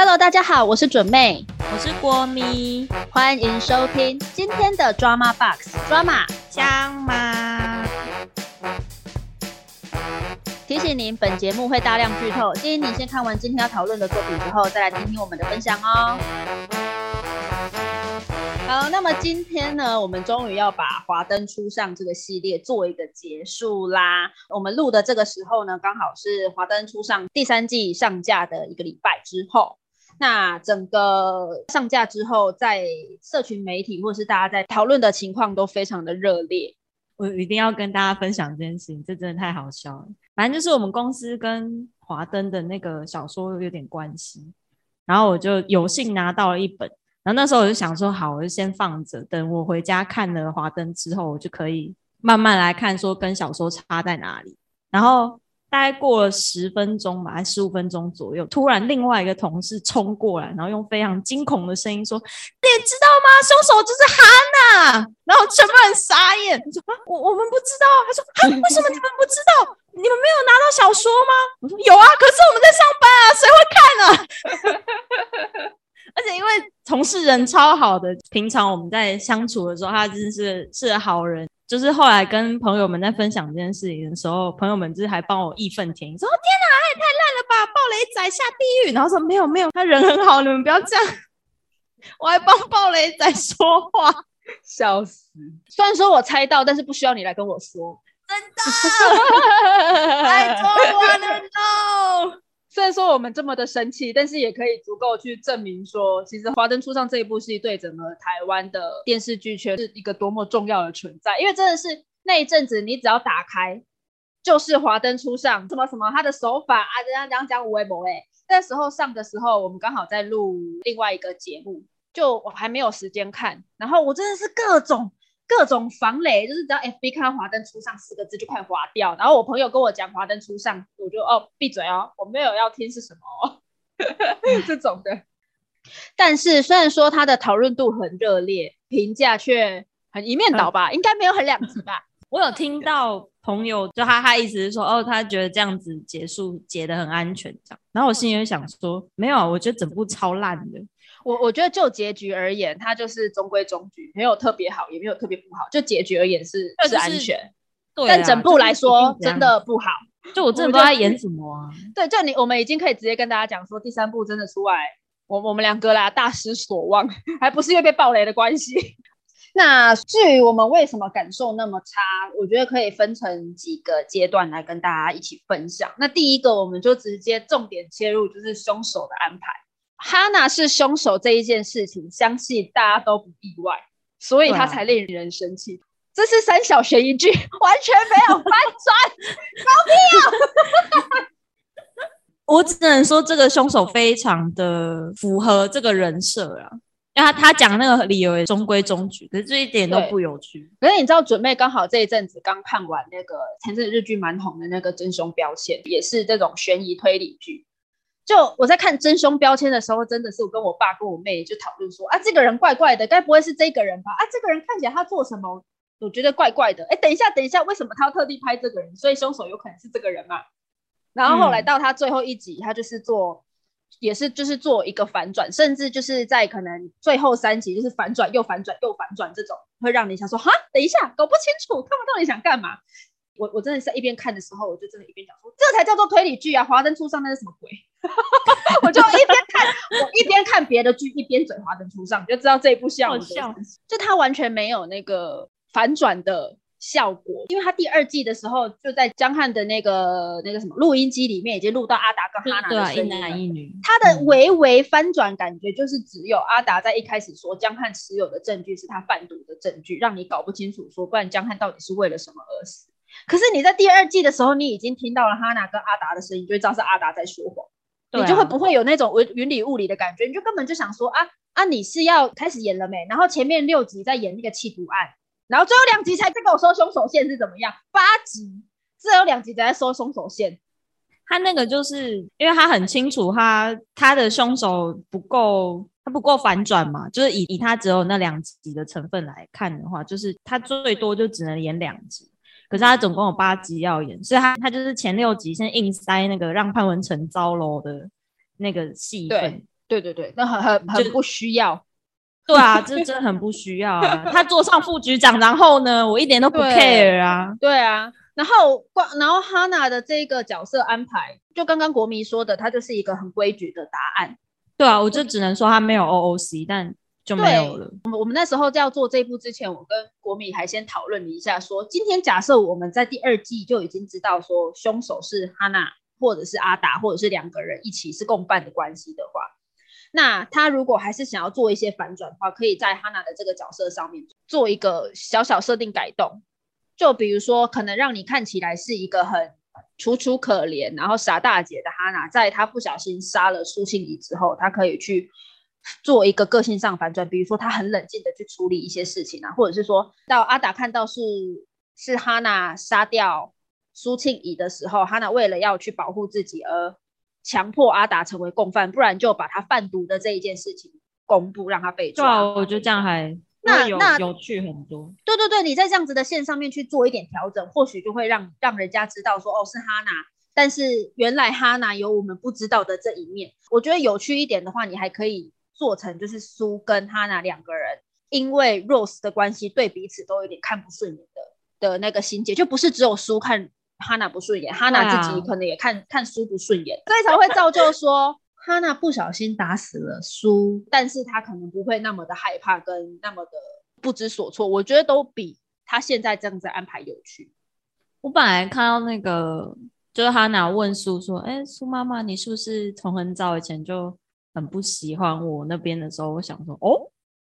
Hello，大家好，我是准妹，我是郭咪，欢迎收听今天的 Drama Box Drama 香吗？提醒您，本节目会大量剧透，建议您先看完今天要讨论的作品之后，再来听听我们的分享哦。好，那么今天呢，我们终于要把《华灯初上》这个系列做一个结束啦。我们录的这个时候呢，刚好是《华灯初上》第三季上架的一个礼拜之后。那整个上架之后，在社群媒体或是大家在讨论的情况都非常的热烈。我一定要跟大家分享这件事情，这真的太好笑了。反正就是我们公司跟华灯的那个小说有点关系，然后我就有幸拿到了一本。然后那时候我就想说，好，我就先放着，等我回家看了《华灯》之后，我就可以慢慢来看，说跟小说差在哪里。然后大概过了十分钟吧，还十五分钟左右，突然另外一个同事冲过来，然后用非常惊恐的声音说：“你知道吗？凶手就是哈娜。”然后全部人傻眼，说：“我我们不知道。”他说：“啊，为什么你们不知道？你们没有拿到小说吗？”我说：“有啊，可是我们在上班啊，谁会看呢？” 而且因为同事人超好的，平常我们在相处的时候，他真是是好人。就是后来跟朋友们在分享这件事情的时候，朋友们就是还帮我义愤填膺，说：“天哪，他也太烂了吧，暴雷仔下地狱。”然后说：“没有没有，他人很好，你们不要这样。”我还帮暴雷仔说话，笑死！虽然说我猜到，但是不需要你来跟我说，真的。I don't wanna know。虽然说我们这么的生气，但是也可以足够去证明说，其实《华灯初上》这一部戏对整个台湾的电视剧圈是一个多么重要的存在。因为真的是那一阵子，你只要打开就是《华灯初上》，什么什么他的手法啊，这样讲讲微博哎。那时候上的时候，我们刚好在录另外一个节目，就我还没有时间看，然后我真的是各种。各种防雷，就是只要 FB 看到“华灯初上”四个字就快划掉。然后我朋友跟我讲“华灯初上”，我就哦闭嘴哦，我没有要听是什么 这种的。但是虽然说它的讨论度很热烈，评价却很一面倒吧，应该没有很两极吧。我有听到朋友就他他意思是说，哦，他觉得这样子结束结的很安全这样。然后我心里就想说，没有，我觉得整部超烂的。我我觉得就结局而言，它就是中规中矩，没有特别好，也没有特别不好。就结局而言是是安全，对但整部来说真的不好。就我真的不知道他演什么啊？对，就你我们已经可以直接跟大家讲说，第三部真的出来，我我们两个啦大失所望，还不是因为被暴雷的关系。那至于我们为什么感受那么差，我觉得可以分成几个阶段来跟大家一起分享。那第一个，我们就直接重点切入，就是凶手的安排。哈娜是凶手这一件事情，相信大家都不意外，所以他才令人生气。这是三小悬疑剧，完全没有翻转，狗屁啊！我只能说这个凶手非常的符合这个人设啊，因为他他讲那个理由也中规中矩，可是这一点都不有趣。可是你知道，准备刚好这一阵子刚看完那个前阵日剧蛮红的那个《真凶标签》，也是这种悬疑推理剧。就我在看真凶标签的时候，真的是我跟我爸跟我妹就讨论说啊，这个人怪怪的，该不会是这个人吧？啊，这个人看起来他做什么，我觉得怪怪的。哎，等一下，等一下，为什么他要特地拍这个人？所以凶手有可能是这个人嘛？然后后来到他最后一集，他就是做，也是就是做一个反转，甚至就是在可能最后三集就是反转又反转又反转这种，会让你想说哈，等一下，搞不清楚他们到底想干嘛。我我真的是一边看的时候，我就真的一边讲说，这才叫做推理剧啊！华灯初上那是什么鬼？我就一边看，我一边看别的剧，一边嘴华灯初上，就知道这一部笑，就它完全没有那个反转的效果。因为它第二季的时候，就在江汉的那个那个什么录音机里面，已经录到阿达跟哈娜的声音，一男一女。他的微微翻转感觉，就是只有阿达在一开始说江汉持有的证据是他贩毒的证据，让你搞不清楚，说不然江汉到底是为了什么而死。可是你在第二季的时候，你已经听到了哈娜跟阿达的声音，就知道是阿达在说谎，你就会不会有那种云云里雾里的感觉？你就根本就想说啊啊，你是要开始演了没？然后前面六集在演那个弃毒案，然后最后两集才在跟我说凶手线是怎么样？八集只有两集在说凶手线，他那个就是因为他很清楚他他的凶手不够，他不够反转嘛，就是以以他只有那两集的成分来看的话，就是他最多就只能演两集。可是他总共有八集要演，所以他他就是前六集先硬塞那个让潘文成糟楼的那个戏份，对对对，那很很很不需要。对啊，这真的很不需要啊。他坐上副局长，然后呢，我一点都不 care 啊。对啊，然后光然后哈娜的这个角色安排，就刚刚国民说的，他就是一个很规矩的答案。对啊，我就只能说他没有 OOC，但就没有了。我们我们那时候在要做这一部之前，我跟国米还先讨论了一下，说今天假设我们在第二季就已经知道说凶手是哈娜，或者是阿达，或者是两个人一起是共犯的关系的话，那他如果还是想要做一些反转的话，可以在哈娜的这个角色上面做一个小小设定改动，就比如说可能让你看起来是一个很楚楚可怜，然后傻大姐的哈娜，在她不小心杀了苏庆怡之后，她可以去做一个个性上反转，比如说他很冷静的去处理一些事情啊，或者是说到阿达看到是是哈娜杀掉苏庆怡的时候，哈娜为了要去保护自己而强迫阿达成为共犯，不然就把他贩毒的这一件事情公布，让他被抓。对啊，我觉得这样还有那那有趣很多。对对对，你在这样子的线上面去做一点调整，或许就会让让人家知道说，哦，是哈娜，但是原来哈娜有我们不知道的这一面。我觉得有趣一点的话，你还可以做成就是苏跟哈娜两个人因为 Rose 的关系，对彼此都有点看不顺眼的的那个心结，就不是只有苏看哈娜不顺眼，哈娜自己可能也看看苏不顺眼，所以才会造就说。哈娜不小心打死了苏，但是他可能不会那么的害怕，跟那么的不知所措。我觉得都比他现在这样子安排有趣。我本来看到那个，就是哈娜问苏说：“哎，苏妈妈，你是不是从很早以前就很不喜欢我那边的时候？”我想说，哦，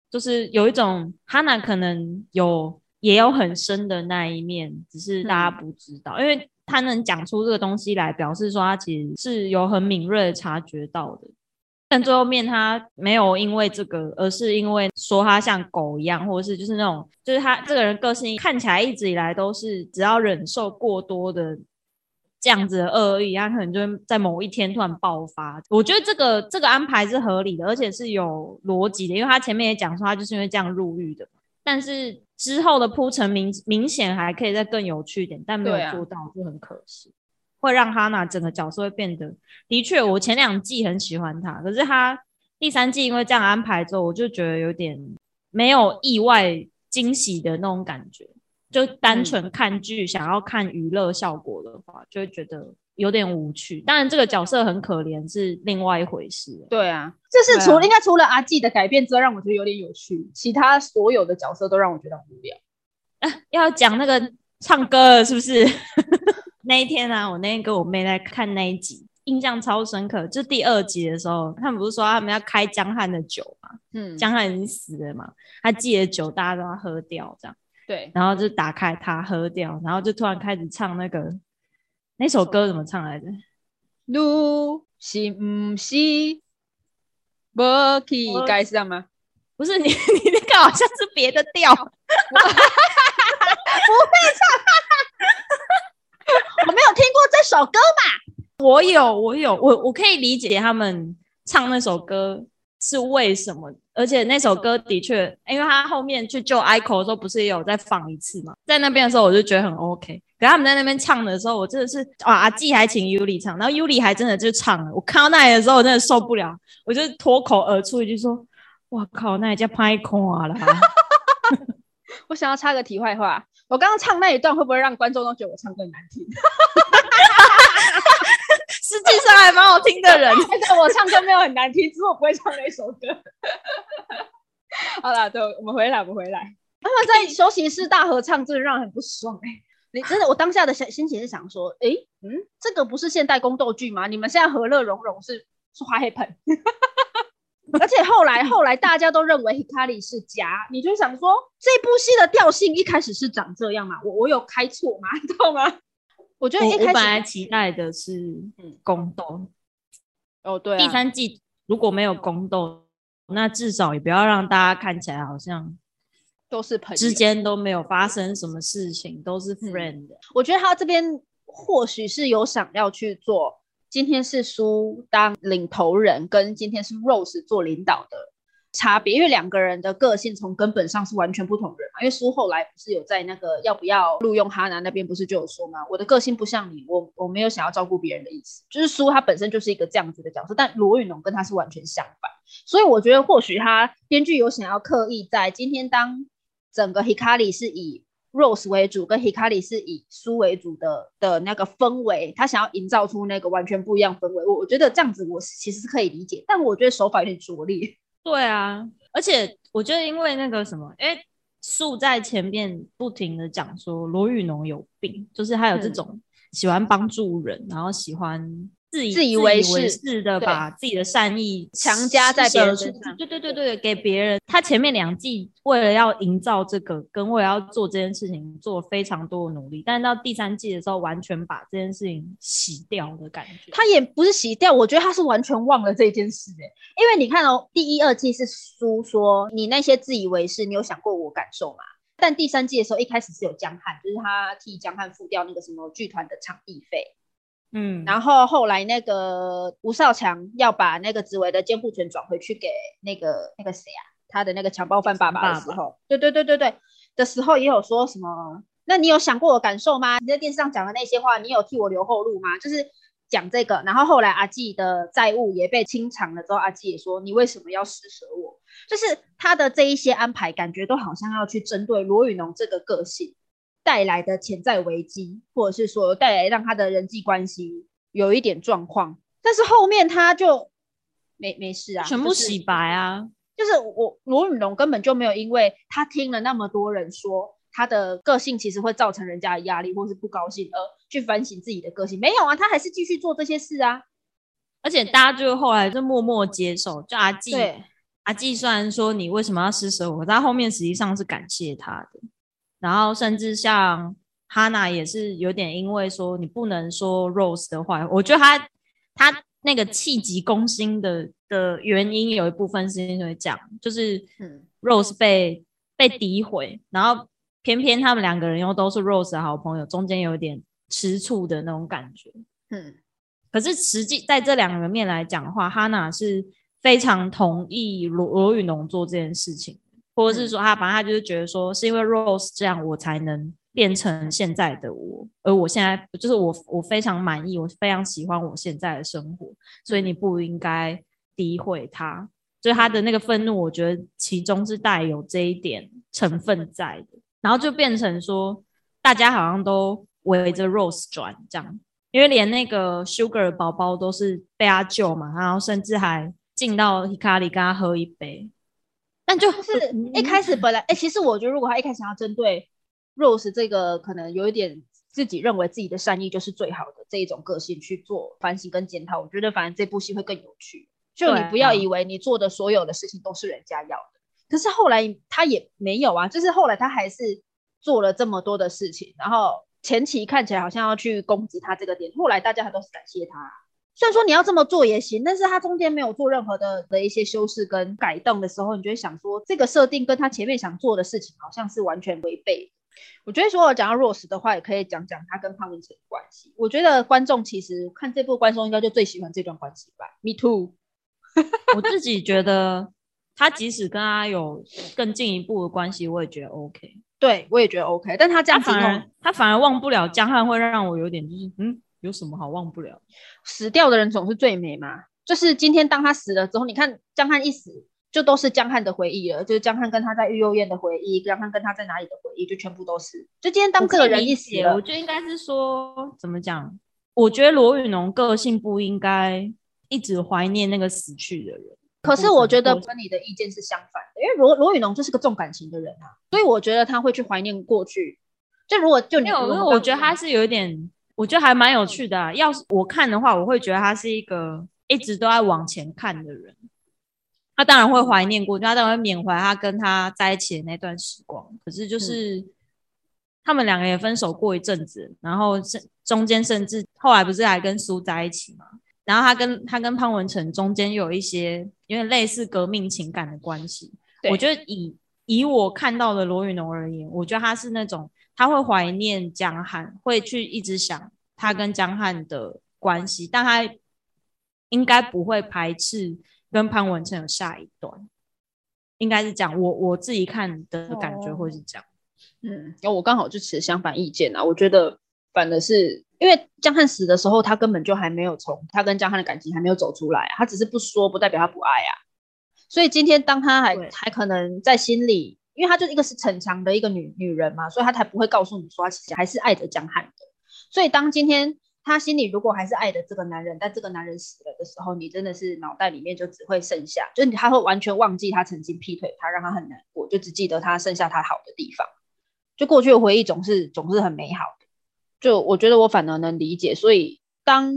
就是有一种哈娜可能有也有很深的那一面，只是大家不知道，因为他能讲出这个东西来，表示说他其实是有很敏锐的察觉到的。但最后面他没有因为这个，而是因为说他像狗一样，或者是就是那种，就是他这个人个性看起来一直以来都是只要忍受过多的这样子的恶意，他可能就会在某一天突然爆发。我觉得这个这个安排是合理的，而且是有逻辑的，因为他前面也讲说他就是因为这样入狱的，但是之后的铺陈明明显还可以再更有趣一点，但没有做到，就很可惜。会让哈娜整个角色会变得，的确，我前两季很喜欢她，可是她第三季因为这样安排之后，我就觉得有点没有意外惊喜的那种感觉。就单纯看剧，想要看娱乐效果的话，就会觉得有点无趣。当然，这个角色很可怜是另外一回事。对啊，这是除、应该除了阿纪的改变之外，让我觉得有点有趣，其他所有的角色都让我觉得很无聊。要讲那个唱歌了，是不是？那一天啊，我那天跟我妹在看那一集，印象超深刻。就第二集的时候，他们不是说他们要开江汉的酒嘛？嗯，江汉已经死了嘛，他寄的酒大家都要喝掉，这样，对，然后就打开它喝掉，然后就突然开始唱那个那首歌怎么唱来着？路是不是无去我该是这样吗？不是你，你那个好像是别的调，我没有听过这首歌嘛？我有，我有，我我可以理解他们唱那首歌是为什么，而且那首歌的确，因为他后面去救 Ico 的时候，不是也有再放一次嘛，在那边的时候我就觉得很 OK。可他们在那边唱的时候，我真的是啊，阿纪还请 Yuli 唱，然后 Yuli 还真的就唱了。我看到那里的时候，我真的受不了，我就脱口而出一句说：“哇靠，那也叫拍空啊！” 我想要插个题外话，我刚刚唱那一段会不会让观众都觉得我唱歌难听？实际上还蛮好听的人。但是我唱歌没有很难听，只是我不会唱那首歌。好啦，对，我们回来，我们回来。他们在休息室大合唱，真的让人很不爽哎、你真的，我当下的想心情是想说，哎、嗯，这个不是现代宫斗剧吗？你们现在和乐融融是是花黑盆，而且后来后来大家都认为 Hikari 是假，你就想说这部戏的调性一开始是长这样吗？我我有开错吗？你知道吗？我觉得一开始本来期待的是嗯宫斗，哦对、啊，第三季如果没有宫斗，那至少也不要让大家看起来好像都是朋友之间都没有发生什么事情，都是 friend 的。我觉得他这边或许是有想要去做，今天是苏当领头人，跟今天是 Rose 做领导的差别，因为两个人的个性从根本上是完全不同人嘛。因为苏后来不是有在那个要不要录用哈娜那边不是就有说吗？我的个性不像你，我我没有想要照顾别人的意思，就是苏他本身就是一个这样子的角色，但罗宇龙跟他是完全相反。所以我觉得或许他编剧有想要刻意在今天当整个 Hikari 是以 Rose 为主，跟 Hikari 是以苏为主的的那个氛围，他想要营造出那个完全不一样氛围。我我觉得这样子我其实是可以理解，但我觉得手法有点拙劣。对啊，而且我觉得因为那个什么，哎。树在前面不停的讲说罗宇农有病，就是他有这种喜欢帮助人，然后喜欢自以自以为是的把自己的善意强加在别人身上。对对对对，给别人。他前面两季为了要营造这个，跟为了要做这件事情，做非常多的努力，但是到第三季的时候，完全把这件事情洗掉的感觉。他也不是洗掉，我觉得他是完全忘了这件事哎。因为你看哦，第一、二季是书说你那些自以为是，你有想过我感受吗？但第三季的时候，一开始是有江汉，就是他替江汉付掉那个什么剧团的场地费，嗯，然后后来那个吴少强要把那个紫薇的监护权转回去给那个那个谁啊，他的那个强暴犯爸爸的时候，对对对对对的时候，也有说什么？那你有想过我感受吗？你在电视上讲的那些话，你有替我留后路吗？就是。讲这个，然后后来阿纪的债务也被清偿了之后，阿纪也说：“你为什么要施舍我？”就是他的这一些安排，感觉都好像要去针对罗宇农这个个性带来的潜在危机，或者是说带来让他的人际关系有一点状况。但是后面他就没没事啊，全部洗白啊！就是我罗宇龙根本就没有，因为他听了那么多人说。他的个性其实会造成人家的压力，或是不高兴，而去反省自己的个性。没有啊，他还是继续做这些事啊。而且大家就后来就默默接受，就阿纪，阿纪虽然说你为什么要施舍我，但后面实际上是感谢他的。然后甚至像哈娜也是有点因为说你不能说 Rose 的话，我觉得他他那个气急攻心的的原因有一部分是因为讲，就是 Rose 被被诋毁，然后。偏偏他们两个人又都是 Rose 的好朋友，中间有点吃醋的那种感觉。嗯，可是实际在这两个人面来讲的话，哈娜是非常同意罗罗宇农做这件事情，或者是说他反正他就是觉得说，是因为 Rose 这样，我才能变成现在的我，而我现在就是我，我非常满意，我非常喜欢我现在的生活，所以你不应该诋毁他。所以他的那个愤怒，我觉得其中是带有这一点成分在的。然后就变成说，大家好像都围着 Rose 转这样，因为连那个 Sugar 宝宝都是被他救嘛，然后甚至还进到 Hikari 跟他喝一杯。但就是一开始本来，哎，其实我觉得如果他一开始要针对 Rose 这个可能有一点自己认为自己的善意就是最好的这一种个性去做反省跟检讨，我觉得反正这部戏会更有趣。就你不要以为你做的所有的事情都是人家要的。可是后来他也没有啊，就是后来他还是做了这么多的事情，然后前期看起来好像要去攻击他这个点，后来大家还都是感谢他。虽然说你要这么做也行，但是他中间没有做任何的的一些修饰跟改动的时候，你就会想说这个设定跟他前面想做的事情好像是完全违背。我觉得说我讲到 Rose 的话，也可以讲讲他跟潘文成的关系。我觉得观众其实看这部观众应该就最喜欢这段关系吧。Me too，我自己觉得。他即使跟他有更进一步的关系，我也觉得 OK。对，我也觉得 OK。但他这样反而他反而忘不了江汉，会让我有点就是嗯，有什么好忘不了？死掉的人总是最美嘛。就是今天当他死了之后，你看江汉一死，就都是江汉的回忆了，就是江汉跟他在育幼院的回忆，江汉跟他在哪里的回忆，就全部都是。就今天当这个人一死了，我觉得应该是说怎么讲？我觉得罗宇农个性不应该一直怀念那个死去的人。可是我觉得跟你的意见是相反的，因为罗罗宇农就是个重感情的人啊，所以我觉得他会去怀念过去。就如果就你，因为我觉得他是有一点，我觉得还蛮有趣的。要是我看的话，我会觉得他是一个一直都在往前看的人。他当然会怀念过去，他当然会缅怀他跟他在一起的那段时光。可是就是他们两个也分手过一阵子，然后甚中间甚至后来不是还跟苏在一起吗？然后他跟他跟潘文成中间有一些有点类似革命情感的关系。我觉得以以我看到的罗宇农而言，我觉得他是那种他会怀念江汉，会去一直想他跟江汉的关系，但他应该不会排斥跟潘文成有下一段，应该是这样。我我自己看的感觉会是这样。嗯，因为我刚好就持相反意见啊，我觉得反而是。因为江汉死的时候，他根本就还没有从他跟江汉的感情还没有走出来，他只是不说，不代表他不爱啊。所以今天当他还还可能在心里，因为她就是一个是逞强的一个女女人嘛，所以她才不会告诉你说她其实还是爱着江汉的。所以当今天她心里如果还是爱着这个男人，但这个男人死了的时候，你真的是脑袋里面就只会剩下，就是他会完全忘记他曾经劈腿他，让他很难过，就只记得他剩下他好的地方。就过去的回忆总是总是很美好的。就我觉得我反而能理解，所以当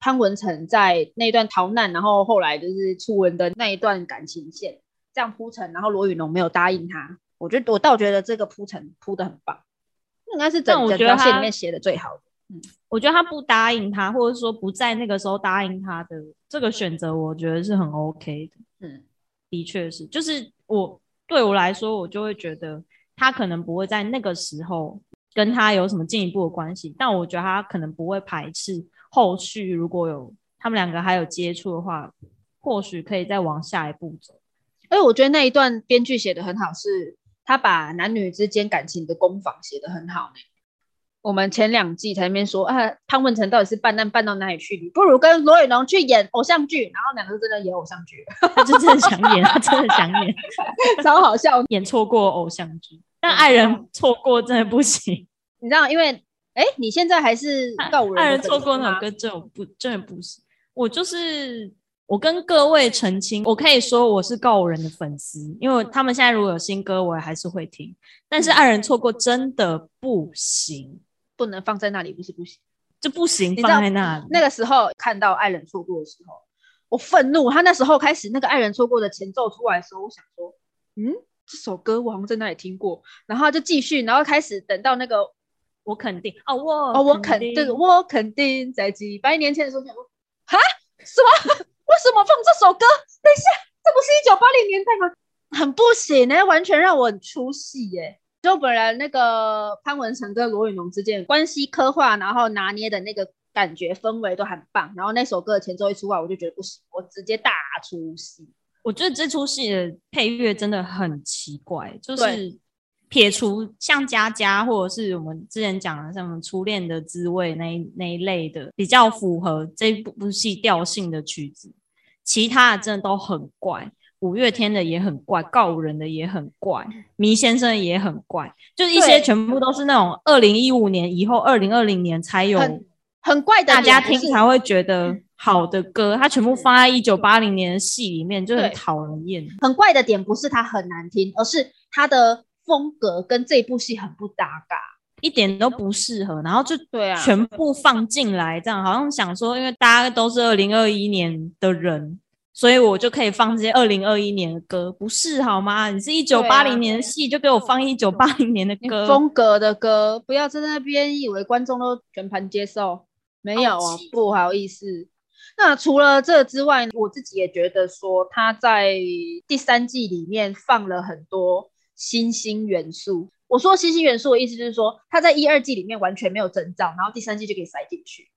潘文成在那段逃难，然后后来就是初吻的那一段感情线这样铺陈，然后罗宇农没有答应他，我觉得我倒觉得这个铺陈铺的很棒，应该是整整但我觉得他条线里面写的最好的。我觉得他不答应他，或者说不在那个时候答应他的这个选择，我觉得是很 OK 的。嗯，的确是，就是我对我来说，我就会觉得他可能不会在那个时候跟他有什么进一步的关系，但我觉得他可能不会排斥后续如果有他们两个还有接触的话，或许可以再往下一步走。而且我觉得那一段编剧写的很好，是他把男女之间感情的攻防写的很好呢。我们前两季才那边说啊，潘文成到底是办案办到哪里去？你不如跟罗宇农去演偶像剧，然后两个就真的演偶像剧，他就真的想演，他真的想演，超好笑。演错过偶像剧，但爱人错过真的不行。你知道，因为哎，你现在还是告五人的爱人错过那吗首歌真的不真的不行，我就是我跟各位澄清，我可以说我是告五人的粉丝，因为他们现在如果有新歌，我也还是会听。但是爱人错过真的不行，不能放在那里，不是不行。就不行放在那里。那个时候看到爱人错过的时候，我愤怒。他那时候开始那个爱人错过的前奏出来的时候，我想说，嗯，这首歌我好像在那里听过。然后就继续，然后开始等到那个我肯定哦，我哦，我肯定对，我肯定在几百年前的时候想说，哈，什么？为什么放这首歌？等一下，这不是一九八零年代吗？很不行哎、完全让我很出戏耶、就本来那个潘文成跟罗宇农之间的关系刻画，然后拿捏的那个感觉氛围都很棒。然后那首歌的前奏一出来，我就觉得不行，我直接大出戏。我觉得这出戏的配乐真的很奇怪，就是撇除像佳佳或者是我们之前讲的像什么初恋的滋味那一那一类的比较符合这部戏调性的曲子，其他的真的都很怪。五月天的也很怪，告五人的也很怪，迷先生也很怪，就是一些全部都是那种二零一五年以后，二零二零年才有很很怪的大家听才会觉得好的歌，它全部放在一九八零年的戏里面，就很讨人厌。很怪的点，不是它很难听，而是它的风格跟这部戏很不搭嘎。一点都不适合，然后就对啊全部放进来，这样好像想说，因为大家都是二零二一年的人，所以我就可以放这些二零二一年的歌，不是好吗？你是一九八零年的戏，就给我放一九八零年的歌，风格的歌，不要在那边以为观众都全盘接受，没有啊气，不好意思。那除了这之外，我自己也觉得说他在第三季里面放了很多新兴元素。我说新兴元素的意思就是说，他在一二季里面完全没有征兆，然后第三季就给塞进去，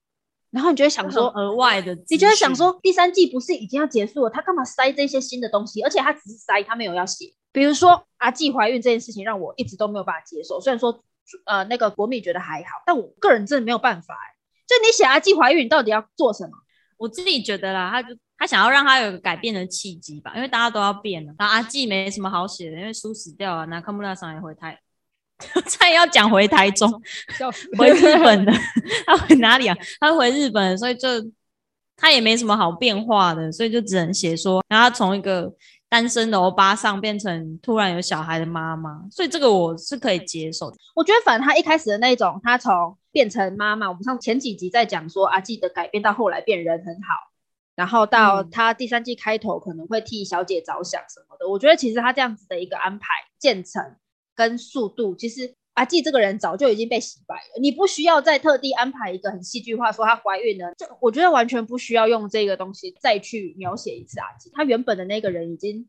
然后你就会想说，额外的，你就会想，说，第三季不是已经要结束了，他干嘛塞这些新的东西？而且他只是塞，他没有要写。比如说阿纪怀孕这件事情，让我一直都没有办法接受。虽然说，呃，那个国米觉得还好，但我个人真的没有办法、欸。就你写阿纪怀孕，你到底要做什么？我自己觉得啦，他就他想要让他有个改变的契机吧，因为大家都要变了。然后阿纪没什么好写的，因为书死掉了，那看不到上也回台，差点要讲回台中 回日本的，他回哪里啊？他回日本，所以就他也没什么好变化的，所以就只能写说，然后他从一个单身的欧巴桑变成突然有小孩的妈妈，所以这个我是可以接受的。我觉得反正他一开始的那种，他从变成妈妈，我们上前几集在讲说阿纪的改变，到后来变人很好，然后到嗯他第三季开头可能会替小姐着想什么的。我觉得其实他这样子的一个安排、建成跟速度，其实阿纪这个人早就已经被洗白了，你不需要再特地安排一个很戏剧化说她怀孕了，这我觉得完全不需要用这个东西再去描写一次阿纪，他原本的那个人已经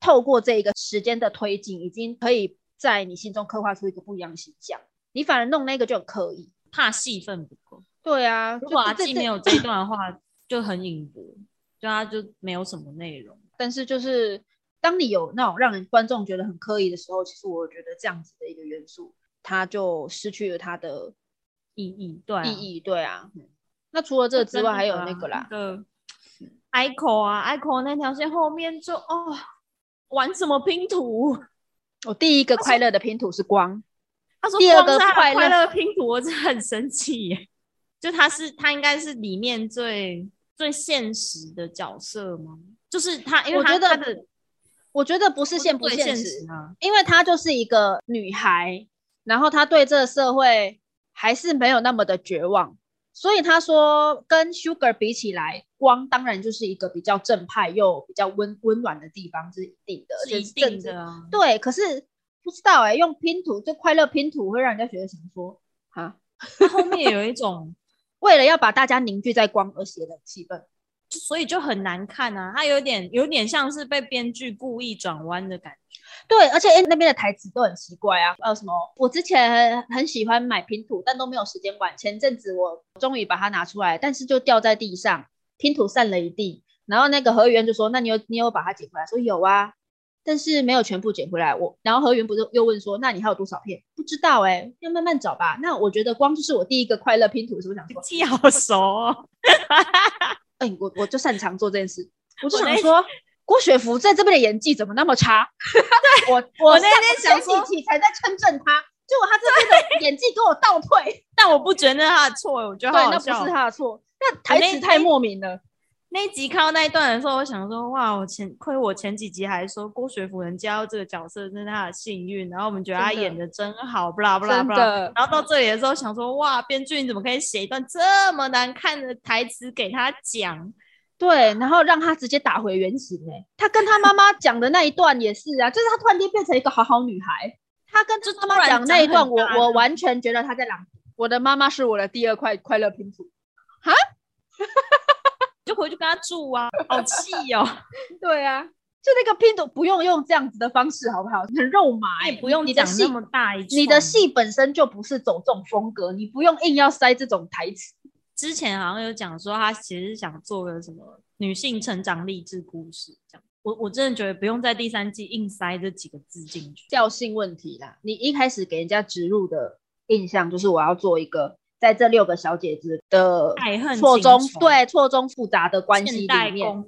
透过这个时间的推进，已经可以在你心中刻画出一个不一样的形象。你反而弄那个就很刻意。怕戏份不够，对啊，如果阿这纪没有这一段的话，就很隐薄，就他就没有什么内容。但是就是当你有那种让人观众觉得很刻意的时候，其实我觉得这样子的一个元素，它就失去了它的意义对、啊、意义。对啊，嗯那除了这个之外，还有那个啦，嗯，ICO 啊，ICO 那条线后面就哦，玩什么拼图？我第一个快乐的拼图是光，他说第二个快乐快乐拼图，我真的很生气耶。就他是他应该是里面最最现实的角色吗？就是他，因为我觉得他他的我觉得不是现不最现现实，实啊，因为她就是一个女孩，然后她对这个社会还是没有那么的绝望，所以她说跟 Sugar 比起来，光当然就是一个比较正派又比较温温暖的地方，是一定的，是一定的啊。对，可是不知道哎、用拼图就快乐拼图会让人家觉得想说啊，后面有一种，为了要把大家凝聚在光而写的气氛。所以就很难看啊。他有点有点像是被编剧故意转弯的感觉。对，而且哎、那边的台词都很奇怪啊，呃，什么？我之前很喜欢买拼图，但都没有时间玩。前阵子我终于把它拿出来，但是就掉在地上，拼图散了一地。然后那个何员就说：“那你有你有把它捡回来？”说有啊，但是没有全部捡回来。我然后何员不是又问说：“那你还有多少片？”不知道哎、要慢慢找吧。那我觉得光就是我第一个快乐拼图，是我想说，记好熟哦，哎、我我就擅长做这件事，我就想说。郭雪芙在这边的演技怎么那么差？对我我那天想说前几期才在称赞他，结果他这边的演技给我倒退。但我不觉得他的错，我觉得对，那不是。他的错，那台那词太莫名了。那一集看到那一段的时候，我想说，哇，我前亏我前几集还说郭学府能接到这个角色，真是他的幸运。然后我们觉得他演的真好，不啦不啦不啦。然后到这里的时候，想说，哇，编剧你怎么可以写一段这么难看的台词给他讲？对，然后让他直接打回原形。哎，他跟他妈妈讲的那一段也是啊，就是他突然间变成一个好好女孩。他跟就他妈妈讲那一段，我我完全觉得他在朗读。我的妈妈是我的第二块快乐拼图。就回去跟他住啊，好气哦！对啊，就那个拼图不用用这样子的方式，好不好？很肉麻、欸，也不用你的戏讲那么大一句。你的戏本身就不是走这种风格，你不用硬要塞这种台词。之前好像有讲说，他其实想做个什么女性成长励志故事，这样。我我真的觉得不用在第三季硬塞这几个字进去。调性问题啦，你一开始给人家植入的印象就是我要做一个在这六个小姐子的错综对错综复杂的关系里面，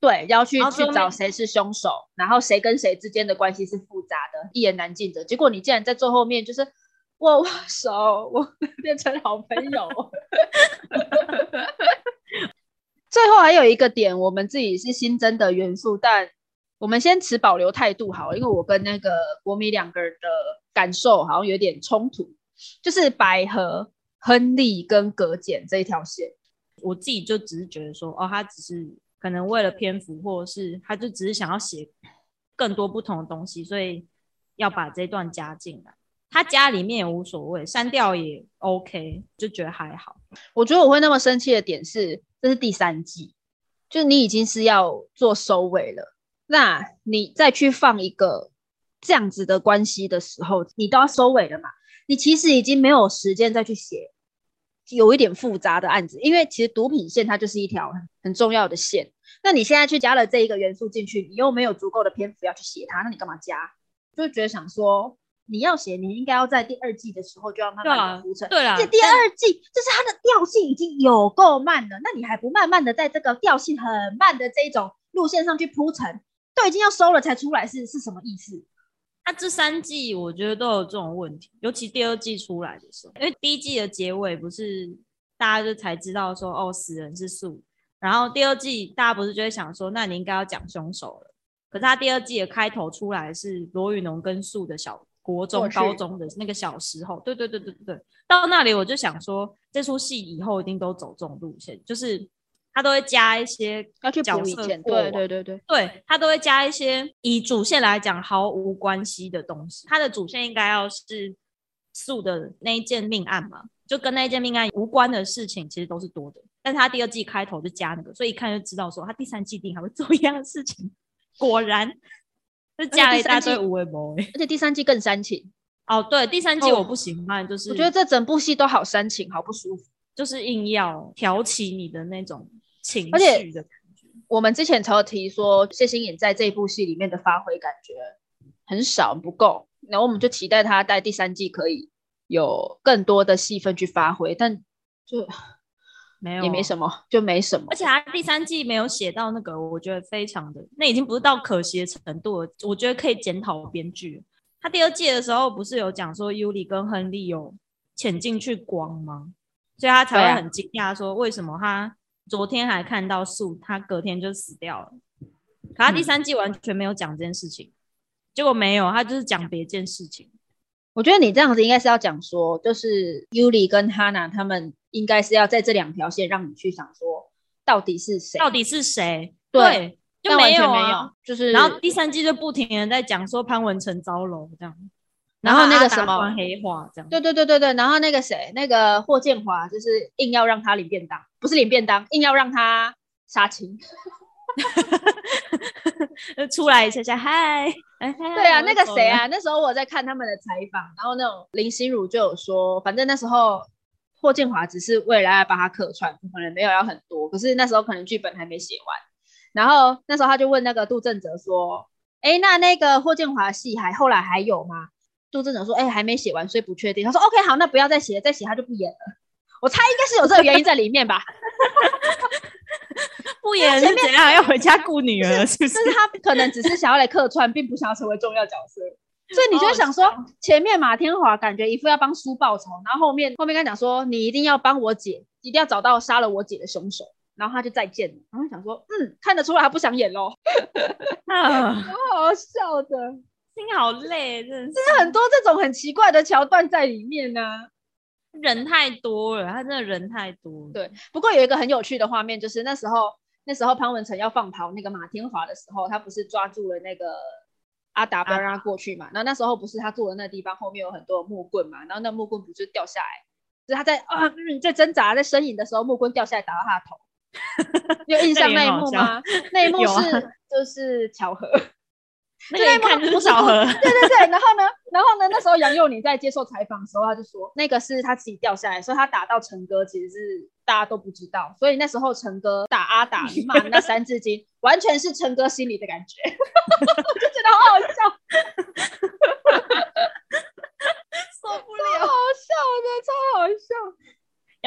对要去去找谁是凶手，然后谁跟谁之间的关系是复杂的，一言难尽的。结果你竟然在最后面就是握握手，我 变成好朋友。最后还有一个点，我们自己是新增的元素，但我们先持保留态度好，因为我跟那个国米两个人的感受好像有点冲突，就是百合、亨利跟格简这一条线。我自己就只是觉得说，哦，他只是可能为了篇幅，或者是他就只是想要写更多不同的东西，所以要把这段加进来。他加里面也无所谓，删掉也 OK，就觉得还好。我觉得我会那么生气的点是，这是第三季，就你已经是要做收尾了，那你再去放一个这样子的关系的时候，你都要收尾了嘛？你其实已经没有时间再去写有一点复杂的案子，因为其实毒品线它就是一条很很重要的线。那你现在去加了这一个元素进去，你又没有足够的篇幅要去写它，那你干嘛加？就会觉得想说，你要写，你应该要在第二季的时候就要慢慢的铺陈。对啊这，第二季就是它的调性已经有够慢了，那你还不慢慢的在这个调性很慢的这一种路线上去铺陈，都已经要收了才出来是是什么意思？他这三季我觉得都有这种问题，尤其第二季出来的时候，因为第一季的结尾不是大家就才知道说哦死人是素，然后第二季大家不是就会想说，那你应该要讲凶手了。可是他第二季的开头出来是罗宇农跟素的小国中、高中的那个小时候，对对对对对，到那里我就想说，这出戏以后一定都走这种路线，就是他都会加一些要去角色对对对对，对他都会加一些以主线来讲毫无关系的东西。他的主线应该要是素的那一件命案嘛，就跟那一件命案无关的事情其实都是多的。但是他第二季开头就加那个，所以一看就知道说他第三季一定还会做一样的事情。果然，就加了一大堆无为谋诶。而且第三季更煽情，哦，对，第三季哦我不喜欢，就是我觉得这整部戏都好煽情，好不舒服。就是硬要挑起你的那种情而且绪的感觉。我们之前才有提说，谢欣颖在这一部戏里面的发挥感觉很少不够，然后我们就期待她在第三季可以有更多的戏份去发挥，但就 没有，也没什么，就没什么而。且他第三季没有写到那个，我觉得非常的，那已经不是到可惜的程度了，我觉得可以检讨编剧。他第二季的时候不是有讲说尤里跟亨利有潜进去光吗？所以他才会很惊讶说为什么他昨天还看到树，他隔天就死掉了。可他第三季完全没有讲这件事情，结果没有，他就是讲别件事情。我觉得你这样子应该是要讲说，就是 Yuli 跟 Hana 他们应该是要在这两条线让你去想说，到底是谁？到底是谁？对就没有啊没有，就是然后第三季就不停的在讲说潘文成遭楼这样，然后那个什么黑化这样，对对对对对，然后那个谁，那个霍建华就是硬要让他领便当，不是领便当，硬要让他杀青。就出来一下下嗨，对啊，那个谁啊，那时候我在看他们的采访，然后那种林心如就有说，反正那时候霍建华只是为了要帮他客串，可能没有要很多，可是那时候可能剧本还没写完，然后那时候他就问那个杜正哲说，哎，那那个霍建华戏还后来还有吗？杜正哲说，哎，还没写完，所以不确定。他说，OK，好，那不要再写了，再写他就不演了。我猜应该是有这个原因在里面吧。不演是怎样要回家顾女儿是不是？就是他可能只是想要来客串，并不想要成为重要角色，所以你就会想说前面马天华感觉一副要帮叔报仇，然后后面后面跟他讲说，你一定要帮我姐，一定要找到杀了我姐的凶手，然后他就再见了，然后想说，嗯，看得出来他不想演喽，啊，好好笑的，心好累，真的是很多这种很奇怪的桥段在里面呢、人太多了，他真的人太多了。对，不过有一个很有趣的画面，就是那时候那时候潘文成要放跑那个马天华的时候，他不是抓住了那个阿达，不要让他过去嘛。然后那时候不是他坐的那地方后面有很多木棍嘛，然后那木棍不就掉下来，就是他在啊嗯在挣扎在呻吟的时候，木棍掉下来打到他的头。有印象 那一幕吗？那一幕 是就是巧合。那个一看就是巧合，对对对，然后呢，然后呢，那时候杨佑宁在接受采访的时候，他就说那个是他自己掉下来，所以他打到陈哥其实是大家都不知道，所以那时候陈哥打阿打骂 那三字经，完全是陈哥心里的感觉，我就觉得好好笑，受不超好笑的，超好笑。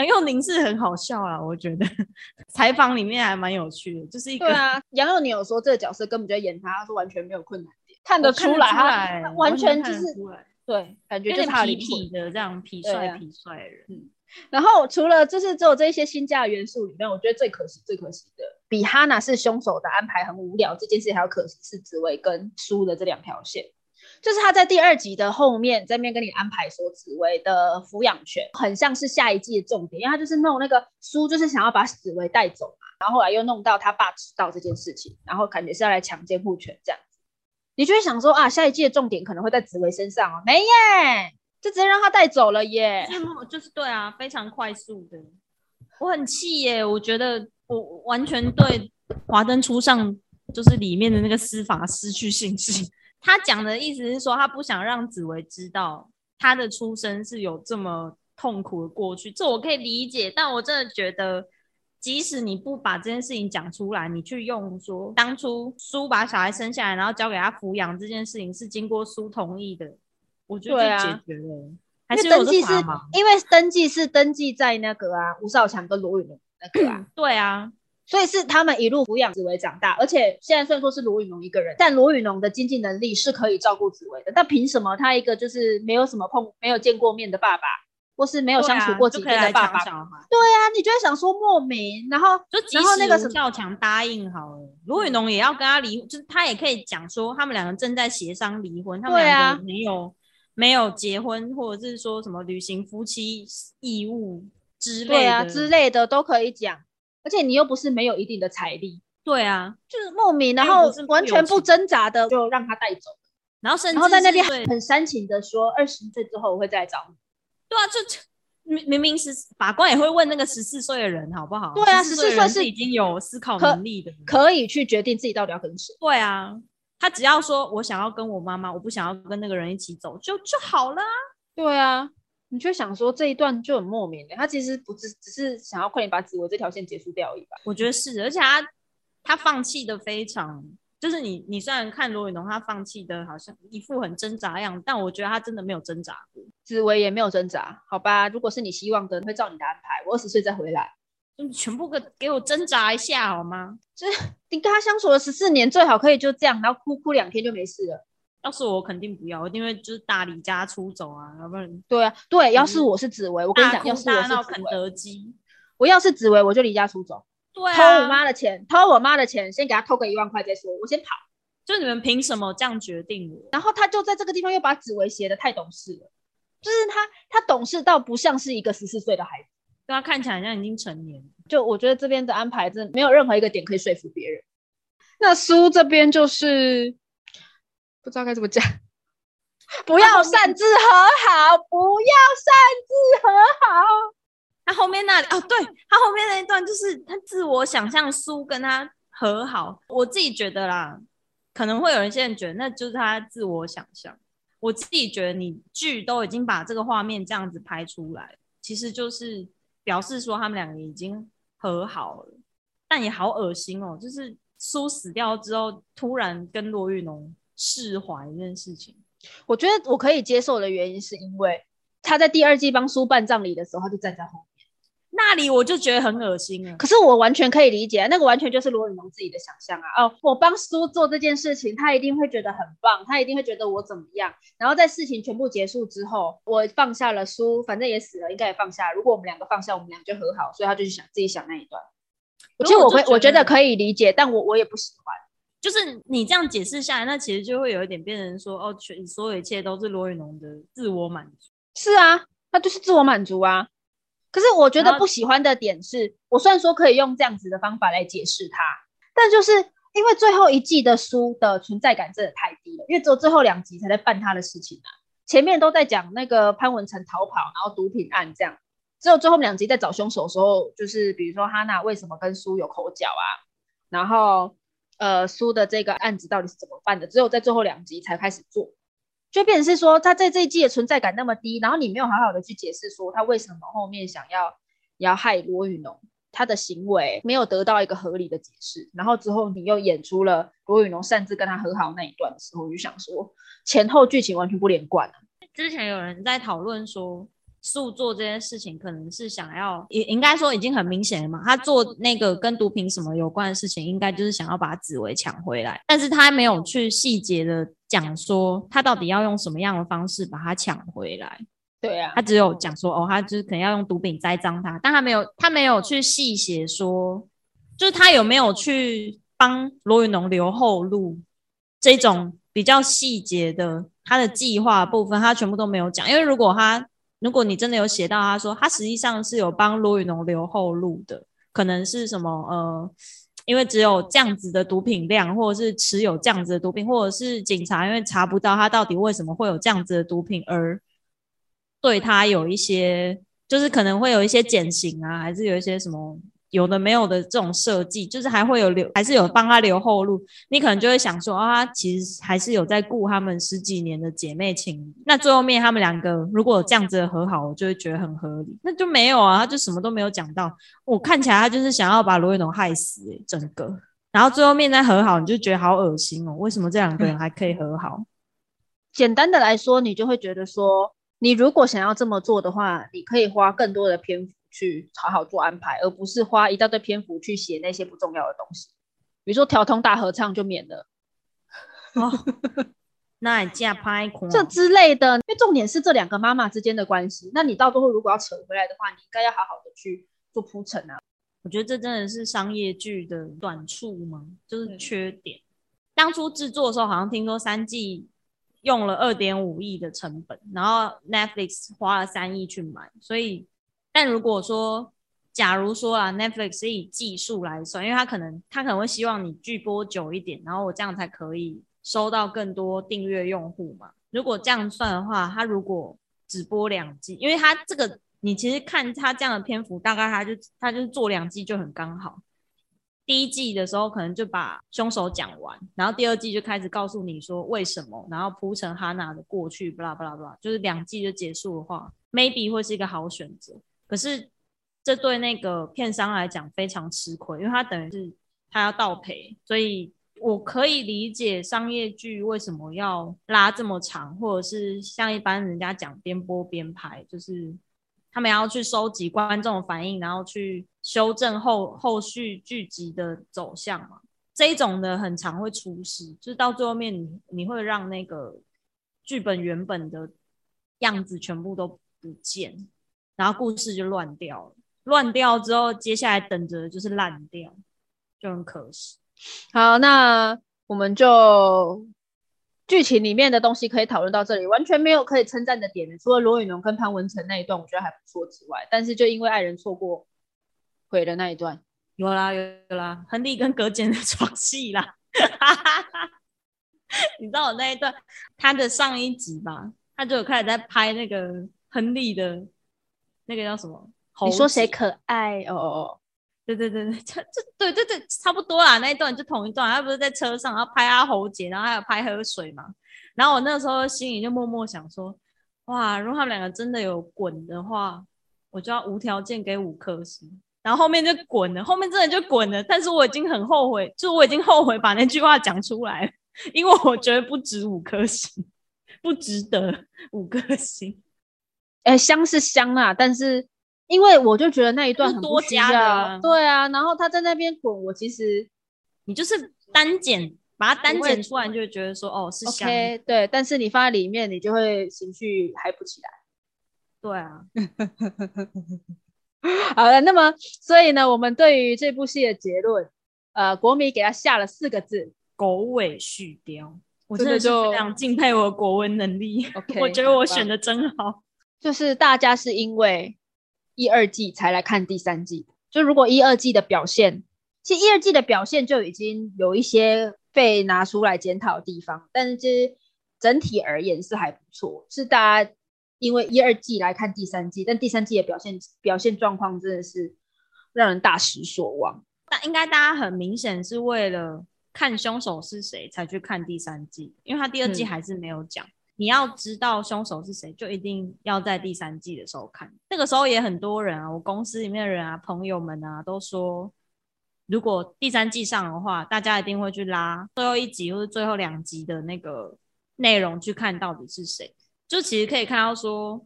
杨佑宁是很好笑啦，我觉得 采访里面还蛮有趣的，就是一个对啊，杨佑宁有说这个角色根本就在演他，他说完全没有困难点，看得出来完全就是对，感觉就是痞。痞的这样痞帅痞帅的人。然后除了就是只有这一些新加的元素里面，我觉得最可惜、最可惜的，比哈娜是凶手的安排很无聊这件事还要可惜是紫薇跟苏的这两条线。就是他在第二集的后面，在面跟你安排说紫薇的抚养权很像是下一季的重点，因为他就是弄那个苏，就是想要把紫薇带走嘛，然后后来又弄到他爸知道这件事情，然后感觉是要来抢监护权这样子，你就会想说啊，下一季的重点可能会在紫薇身上哦，没耶，就直接让他带走了耶。就是就是对啊，非常快速的，我很气耶！我觉得我完全对华灯初上就是里面的那个司法失去信心。他讲的意思是说，他不想让紫薇知道他的出生是有这么痛苦的过去，这我可以理解。但我真的觉得，即使你不把这件事情讲出来，你去用说当初苏把小孩生下来，然后交给他抚养这件事情是经过苏同意的，我就解决了。还因为登记是？因为登记是登记在那个啊吴少强跟罗宇的那个啊，对啊，所以是他们一路抚养紫薇长大，而且现在虽然说是罗宇农一个人，但罗宇农的经济能力是可以照顾紫薇的。但凭什么他一个就是没有什么碰、没有见过面的爸爸，或是没有相处过几天的爸爸。对啊，你就会想说莫名，然后就即然后那个什么使吴少强答应好了，罗宇农也要跟他离，就是他也可以讲说，他们两个正在协商离婚，他们两个没有、没有结婚，或者是说什么履行夫妻义务之类啊之类的都可以讲，而且你又不是没有一定的财力，对啊，就是莫名，然又后完全不钱挣扎的就让他带走，然后甚至然后在那边很煽情的说二十岁之后我会再来找你。对啊，就明明明是法官也会问那个十四岁的人好不好？对啊14 14岁是已经有思考能力的人，可以去决定自己到底要跟谁。对啊，他只要说我想要跟我妈妈，我不想要跟那个人一起走，就就好了啊。对啊，你就想说这一段就很莫名的，他其实不只只是想要快点把紫薇这条线结束掉而已吧。我觉得是，而且他他放弃的非常，就是你你虽然看罗宇农他放弃的好像一副很挣扎样，但我觉得他真的没有挣扎过。紫薇也没有挣扎，好吧？如果是你希望的，会照你的安排，我二十岁再回来。就全部给给我挣扎一下好吗？就是你跟他相处了十四年，最好可以就这样，然后哭哭两天就没事了。要是我肯定不要，我一定会就是大离家出走啊，要不然对啊，对，要是我是紫薇，我跟你讲，要是我是紫薇，德基。我要是紫薇，我就离家出走，对偷我啊，妈的钱，偷我妈的钱，先给他偷个一万块再说，我先跑。就你们凭什么这样决定我？然后他就在这个地方又把紫薇写的太懂事了，就是他他懂事到不像是一个十四岁的孩子。对他看起来好像已经成年了。就我觉得这边的安排真的没有任何一个点可以说服别人。那苏这边就是不知道该怎么讲，不要擅自和好，不要擅自和好。他后面那里哦，对他后面那一段就是他自我想象苏跟他和好，我自己觉得啦，可能会有人现在觉得那就是他自我想象。我自己觉得你剧都已经把这个画面这样子拍出来，其实就是表示说他们两个已经和好了，但也好恶心哦，就是苏死掉之后，突然跟骆玉农释怀这件事情。我觉得我可以接受的原因是因为他在第二季帮苏办葬礼的时候，他就站在后面。那里我就觉得很恶心了。可是我完全可以理解，那个完全就是罗宇农自己的想象啊。哦，我帮苏做这件事情，他一定会觉得很棒，他一定会觉得我怎么样。然后在事情全部结束之后，我放下了苏，反正也死了，应该也放下。如果我们两个放下，我们俩就和好。所以他就去想自己想那一段。可其实我会，我觉得可以理解，但我我也不喜欢。就是你这样解释下来，那其实就会有一点变成说，哦，全所有一切都是罗宇农的自我满足。是啊，他就是自我满足啊。可是我觉得不喜欢的点是，我虽然说可以用这样子的方法来解释它，但就是因为最后一季的书的存在感真的太低了，因为只有最后两集才在办他的事情啊，前面都在讲那个潘文成逃跑，然后毒品案这样，只有最后两集在找凶手的时候，就是比如说哈娜为什么跟苏有口角啊，然后呃苏的这个案子到底是怎么办的，只有在最后两集才开始做。就变成是说，他在这一季的存在感那么低，然后你没有好好的去解释说他为什么后面想要要害罗宇农，他的行为没有得到一个合理的解释，然后之后你又演出了罗宇农擅自跟他和好那一段的时候，我就想说前后剧情完全不连贯啊。之前有人在讨论说，素做这件事情可能是想要，也应该说已经很明显了嘛。他做那个跟毒品什么有关的事情，应该就是想要把紫薇抢回来，但是他没有去细节的讲说他到底要用什么样的方式把它抢回来。对啊他，只有讲说，哦，他就是可能要用毒品栽赃他，但他没有，他没有去细写说，就是他有没有去帮罗云农留后路这种比较细节的他的计划部分，他全部都没有讲。因为如果他，如果你真的有写到他说他实际上是有帮罗宇农留后路的，可能是什么呃。因为只有这样子的毒品量，或者是持有这样子的毒品，或者是警察因为查不到他到底为什么会有这样子的毒品而对他有一些，就是可能会有一些减刑啊，还是有一些什么有的没有的这种设计，就是还会有留，还是有帮他留后路。你可能就会想说，啊，其实还是有在顾他们十几年的姐妹情。那最后面他们两个如果这样子的和好，我就会觉得很合理。那就没有啊，他就什么都没有讲到。我看起来他就是想要把罗云龙害死、欸，整个。然后最后面再和好，你就觉得好恶心哦，为什么这两个人还可以和好？简单的来说，你就会觉得说，你如果想要这么做的话，你可以花更多的篇幅去好好做安排，而不是花一大堆篇幅去写那些不重要的东西。比如说调通大合唱就免了，哦，那架拍空这之类的。因为重点是这两个妈妈之间的关系。那你到最后如果要扯回来的话，你应该要好好的去做铺陈啊。我觉得这真的是商业剧的短处吗？就是缺点。当初制作的时候，好像听说三季用了二点五亿的成本，然后 Netflix 花了三亿去买。所以，但如果说，假如说啊，Netflix 是以技术来算，因为他可能他可能会希望你剧播久一点，然后我这样才可以收到更多订阅用户嘛。如果这样算的话，他如果只播两季，因为他这个你其实看他这样的篇幅，大概他就他就是做两季就很刚好。第一季的时候可能就把凶手讲完，然后第二季就开始告诉你说为什么，然后铺成哈娜的过去，巴拉巴拉巴拉，就是两季就结束的话，maybe 会是一个好选择。可是这对那个片商来讲非常吃亏，因为他等于是他要倒赔，所以我可以理解商业剧为什么要拉这么长，或者是像一般人家讲边播边拍，就是他们要去收集观众反应，然后去修正后后续剧集的走向嘛。这一种的很常会出事，就是到最后面你你会让那个剧本原本的样子全部都不见，然后故事就乱掉了。乱掉之后，接下来等着就是烂掉，就很可惜。好，那我们就剧情里面的东西可以讨论到这里，完全没有可以称赞的点除了罗宇农跟潘文成那一段，我觉得还不错之外，但是就因为爱人错过毁了那一段。有啦有啦，亨利跟葛简的床戏啦，你知道我那一段他的上一集吧？他就有开始在拍那个亨利的那个叫什么？你说谁可爱？哦哦哦，对对对对，这这对对对，差不多啦。那一段就同一段，他不是在车上，然后拍他喉结，然后还有拍喝水嘛。然后我那时候心里就默默想说，哇，如果他们两个真的有滚的话，我就要无条件给五颗星。然后后面就滚了，后面真的就滚了。但是我已经很后悔，就我已经后悔把那句话讲出来，因为我觉得不值五颗星，不值得五颗星。哎，香是香啊，但是因为我就觉得那一段很多加的，对啊。然后他在那边滚，我其实你就是单剪，把它单剪出来，就会觉得说哦是香，对。但是你放在里面，你就会情绪嗨不起来。对啊。好了，那么所以呢，我们对于这部戏的结论，呃，国米给他下了四个字：狗尾续貂。我真的就非常敬佩我的国文能力。OK，我觉得我选的真好。就是大家是因为一二季才来看第三季，就如果一二季的表现，其实一二季的表现就已经有一些被拿出来检讨的地方，但是其实整体而言是还不错，是大家。因为一二季来看第三季，但第三季的表现表现状况真的是让人大失所望。那应该大家很明显是为了看凶手是谁才去看第三季，因为他第二季还是没有讲。你要知道凶手是谁，就一定要在第三季的时候看。那个时候也很多人啊，我公司里面的人啊，朋友们啊，都说如果第三季上的话，大家一定会去拉最后一集或者最后两集的那个内容去看到底是谁。就其实可以看到，说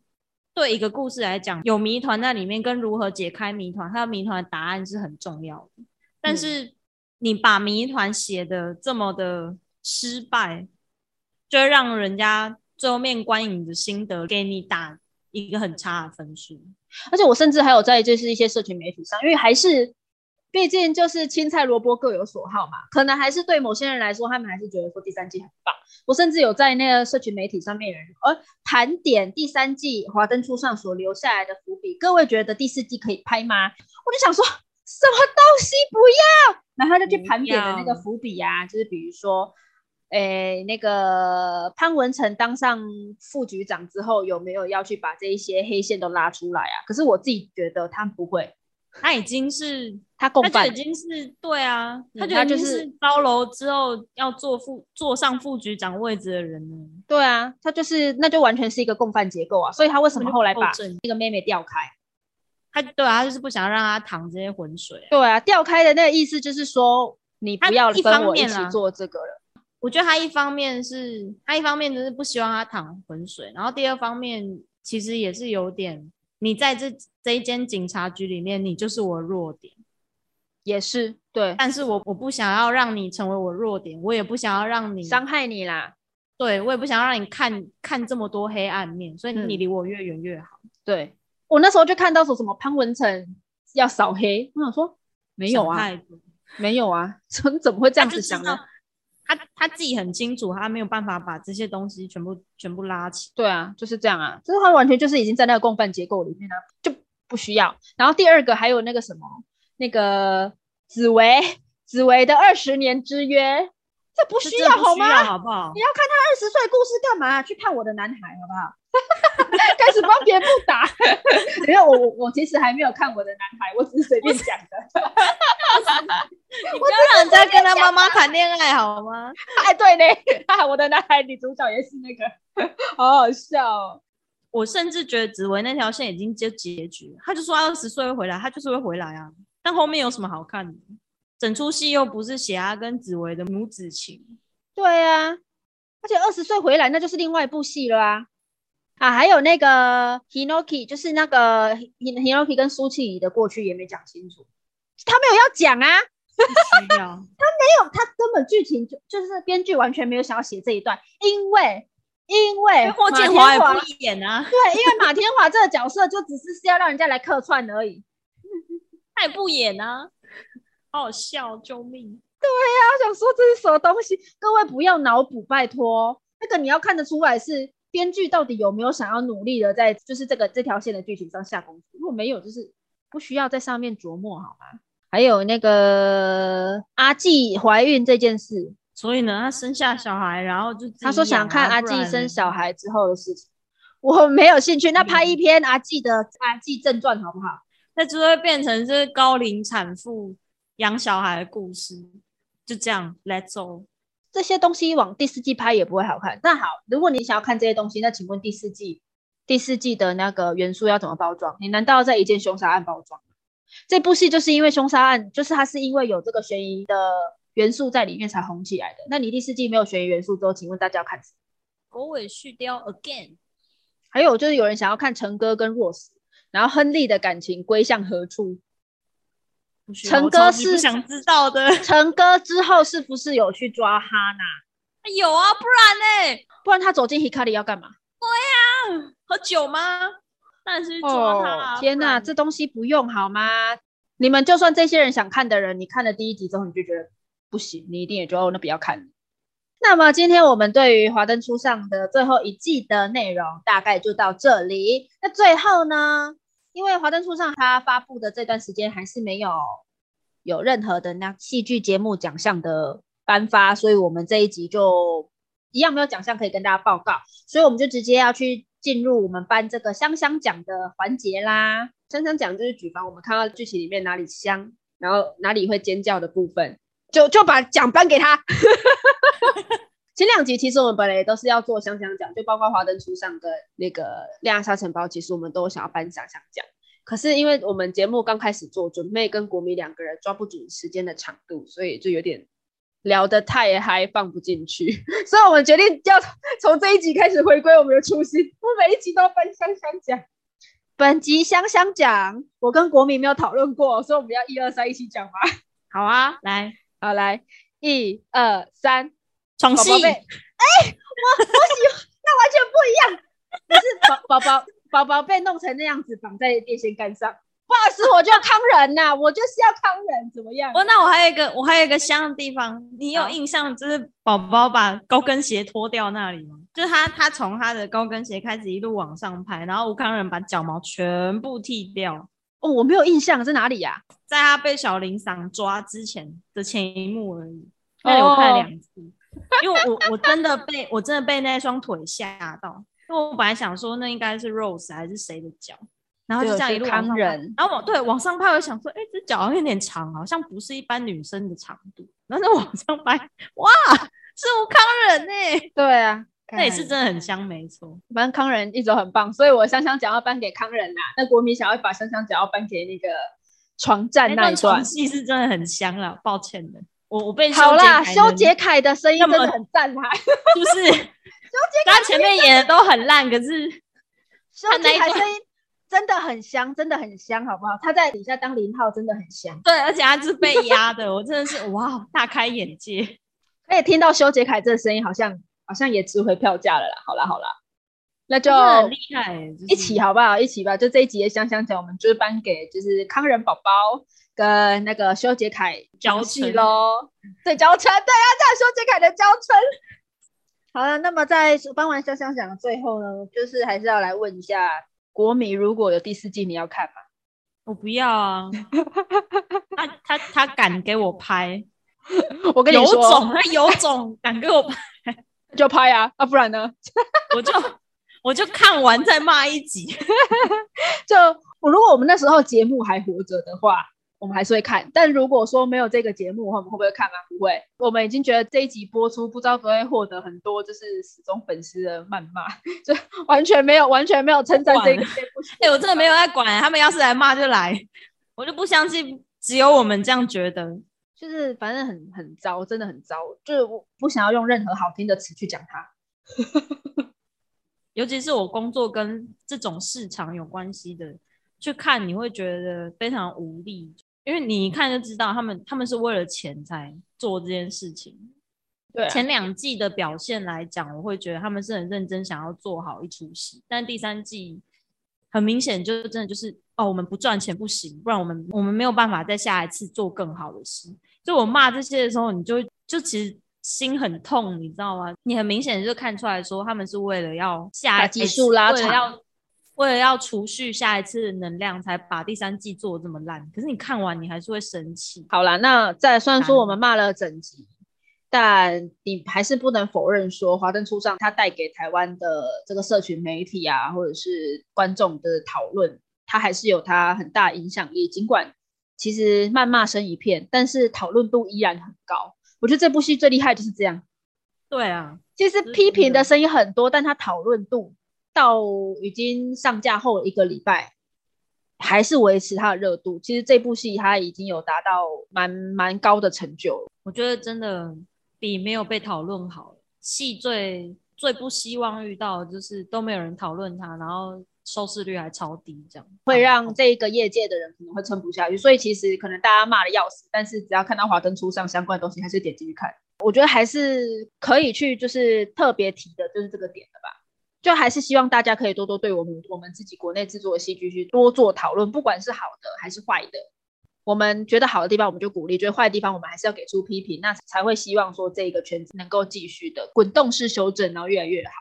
对一个故事来讲，有谜团在里面，跟如何解开谜团，还有谜团的答案是很重要的。但是你把谜团写的这么的失败，就会让人家最后面观影的心得给你打一个很差的分数。而且我甚至还有在就是一些社群媒体上，因为还是。毕竟就是青菜萝卜各有所好嘛，可能还是对某些人来说，他们还是觉得说第三季很棒。我甚至有在那个社群媒体上面有人呃盘点第三季华灯初上所留下来的伏笔，各位觉得第四季可以拍吗？我就想说什么东西不要，然后就去盘点的那个伏笔啊，就是比如说，诶那个潘文成当上副局长之后，有没有要去把这一些黑线都拉出来啊？可是我自己觉得他不会。他已经是 他共犯，已经是对啊，他就已经是高楼之后要做副坐上副局长位置的人呢。对啊，他就是那就完全是一个共犯结构啊。所以他为什么后来把那个妹妹调开？他对啊，他就是不想让他淌这些浑水。对啊，调开的那个意思就是说你不要跟我一起做这个了。我觉得他一方面是他一方面就是不希望他淌浑水，然后第二方面其实也是有点。你在这这一间警察局里面，你就是我弱点，也是对。但是我我不想要让你成为我弱点，我也不想要让你伤害你啦。对，我也不想要让你看看这么多黑暗面，所以你离我越远越好。对我那时候就看到说什么潘文成要扫黑，我想说没有啊，没有啊，怎 怎么会这样子想呢？他他自己很清楚，他没有办法把这些东西全部全部拉起。对啊，就是这样啊，就是他完全就是已经在那个共犯结构里面了，就不需要。然后第二个还有那个什么，那个紫薇，紫薇的二十年之约，这不需要好吗？好不好？你要看他二十岁故事干嘛？去看我的男孩好不好？开始帮别人不打，因为我我我其实还没有看我的男孩，我只是随便讲的。你不要让人家跟他妈妈谈恋爱好吗？哎，对呢，我的男孩女主角也是那个，好好笑。哦。我甚至觉得紫薇那条线已经结结局，他就说二十岁会回来，他就是会回来啊。但后面有什么好看的？整出戏又不是写他跟紫薇的母子情。对啊，而且二十岁回来那就是另外一部戏了啊。啊，还有那个 Hinoki，就是那个 Hinoki 跟苏庆怡的过去也没讲清楚，他没有要讲啊，不需要。没有，他根本剧情就就是编剧完全没有想要写这一段，因为因为霍建华华也不演啊，对，因为马天华这个角色就只是是要让人家来客串而已，他也不演啊，好好笑，救命！对啊，我想说这是什么东西？各位不要脑补，拜托，那个你要看得出来是编剧到底有没有想要努力的在就是这个这条线的剧情上下功夫，如果没有，就是不需要在上面琢磨好吗？还有那个阿纪怀孕这件事，所以呢，她生下小孩，然后就她说想看阿纪纪生小孩之后的事情，我没有兴趣。那拍一篇阿纪的阿纪正传好不好？那就会变成是高龄产妇养小孩的故事，就这样，Let's go。这些东西往第四季拍也不会好看。那好，如果你想要看这些东西，那请问第四季第四季的那个元素要怎么包装？你难道要在一件凶杀案包装吗？这部戏就是因为凶杀案，就是它是因为有这个悬疑的元素在里面才红起来的。那你第四季没有悬疑元素之后，请问大家要看什么？狗尾续貂 again。还有就是有人想要看陈哥跟 Rose，然后亨利的感情归向何处？陈哥是想知道的。陈哥之后是不是有去抓哈娜？有啊，不然呢？不然他走进 Hikari 要干嘛？对呀，喝酒吗？但是抓他、哦！天哪，这东西不用好吗？你们就算这些人想看的人，你看了第一集之后，你就觉得不行，你一定也就那不要看。那么今天我们对于《华灯初上》的最后一季的内容大概就到这里。那最后呢，因为《华灯初上》它发布的这段时间还是没有有任何的那戏剧节目奖项的颁发，所以我们这一集就一样没有奖项可以跟大家报告，所以我们就直接要去。进入我们颁这个香香奖的环节啦！香香奖就是举凡我们看到剧情里面哪里香，然后哪里会尖叫的部分，就就把奖颁给他。前两集其实我们本来也都是要做香香奖，就包括华灯初上跟那个恋爱沙尘暴，其实我们都想要颁香香奖。可是因为我们节目刚开始做，准备跟国民两个人抓不准时间的长度，所以就有点。聊得太嗨，放不进去，所以我们决定要从这一集开始回归我们的初心。我每一集都要颁香香讲，本集香香讲我跟国民没有讨论过，所以我们要一二三一起讲吗？好啊，来，好来，一二三，床戏。哎，我我喜欢，那完全不一样，可是宝宝宝宝宝被弄成那样子绑在电线杆上。不好意思，我就要康人呐，我就是要康人，怎么样？哦，那我还有一个，我还有一个香的地方，你有印象，就是宝宝把高跟鞋脱掉那里吗？就是他，他从他的高跟鞋开始一路往上拍，然后吴康仁把脚毛全部剃掉。哦，我没有印象，在哪里呀？在他被小林赏抓之前的前一幕而已。那里我看了两次，因为我我真的被我真的被那双腿吓到，因为我本来想说那应该是 Rose 还是谁的脚。然后就这样一路往上，然后往对往上拍，我想说，哎，这脚好像有点长，好像不是一般女生的长度。然后就往上拍，哇，是吴康仁呢？对啊，那也是真的很香，没错。反正康仁一直很棒，所以我香香脚要颁给康仁啦。那国民想要把香香脚要颁给那个床战那一段戏是真的很香了，抱歉的，我我被好啦，修杰楷的声音真的很赞啊，是不是？修杰楷前面演的都很烂，可是 修杰楷声音。真的很香，真的很香，好不好？他在底下当零号，真的很香。对，而且他是被压的，我真的是哇，大开眼界。可以听到修杰楷这声音，好像好像也值回票价了啦。好啦好啦，那就很厉害，一起好不好？一起吧，就这一集的香香奖，我们就是颁给就是康仁宝宝跟那个修杰楷娇妻喽。对，娇春，对啊，在修杰楷的娇春。好了，那么在颁完香香奖的最后呢，就是还是要来问一下。国米如果有第四季，你要看吗？我不要啊！他他他敢给我拍，我跟你说，有种他有种敢给我拍 就拍啊！啊，不然呢？我就我就看完再骂一集。就我如果我们那时候节目还活着的话。我们还是会看，但如果说没有这个节目的话，我们会不会看吗？不会。我们已经觉得这一集播出，不知道不会获得很多就是死忠粉丝的谩骂，就完全没有，完全没有称赞这个这部戏。哎，我真的没有在管，他们要是来骂就来，我就不相信只有我们这样觉得，就是反正很很糟，真的很糟，就是我不想要用任何好听的词去讲它。尤其是我工作跟这种市场有关系的，去看你会觉得非常无力，因为你一看就知道他们他们是为了钱才做这件事情。对，前两季的表现来讲，我会觉得他们是很认真想要做好一出戏，但第三季很明显就真的就是哦，我们不赚钱不行，不然我们我们没有办法在下一次做更好的戏。就我骂这些的时候，你就就其实心很痛，你知道吗？你很明显就看出来说他们是为了要下基数拉长，要为了要储蓄下一次的能量，才把第三季做的这么烂。可是你看完你还是会生气。好啦，那再虽然说我们骂了整集。但你还是不能否认说，《华灯初上》它带给台湾的这个社群媒体啊，或者是观众的讨论，它还是有它很大影响力。尽管其实谩骂声一片，但是讨论度依然很高。我觉得这部戏最厉害就是这样。对啊，其实批评的声音很多，但它讨论度到已经上架后一个礼拜，还是维持它的热度。其实这部戏它已经有达到蛮蛮高的成就。我觉得真的。比没有被讨论好，戏最最不希望遇到就是都没有人讨论它，然后收视率还超低，这样会让这个业界的人可能会撑不下去。所以其实可能大家骂的要死，但是只要看到华灯初上相关的东西，还是点进去看。我觉得还是可以去就是特别提的，就是这个点的吧。就还是希望大家可以多多对我们我们自己国内制作的戏剧去多做讨论，不管是好的还是坏的。我们觉得好的地方，我们就鼓励；觉得坏的地方，我们还是要给出批评，那才会希望说这个圈子能够继续的滚动式修正，然后越来越好。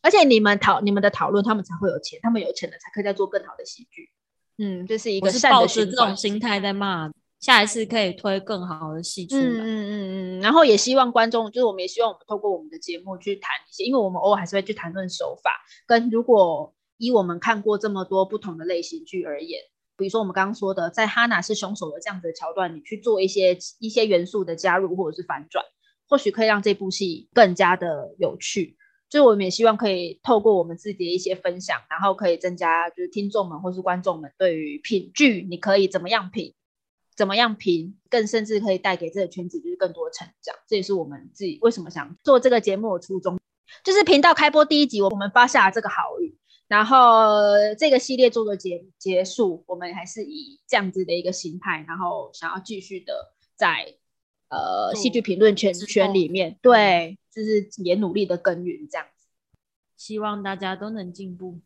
而且你们讨你们的讨论，他们才会有钱，他们有钱了才可以再做更好的喜剧。嗯，这是一个善的这种心态在骂，下一次可以推更好的戏出来。嗯嗯嗯。然后也希望观众，就是我们也希望我们透过我们的节目去谈一些，因为我们偶尔还是会去谈论手法，跟如果以我们看过这么多不同的类型剧而言。比如说我们刚刚说的，在哈娜是凶手的这样子的桥段，你去做一些一些元素的加入或者是反转，或许可以让这部戏更加的有趣。就是我们也希望可以透过我们自己的一些分享，然后可以增加就是听众们或是观众们对于品剧你可以怎么样品，怎么样评，更甚至可以带给这个圈子就是更多成长。这也是我们自己为什么想做这个节目的初衷。就是频道开播第一集，我们发下了这个好语。然后这个系列做的结结束，我们还是以这样子的一个心态，然后想要继续的在呃戏剧评论圈圈里面，对，就是也努力的耕耘这样子。希望大家都能进步，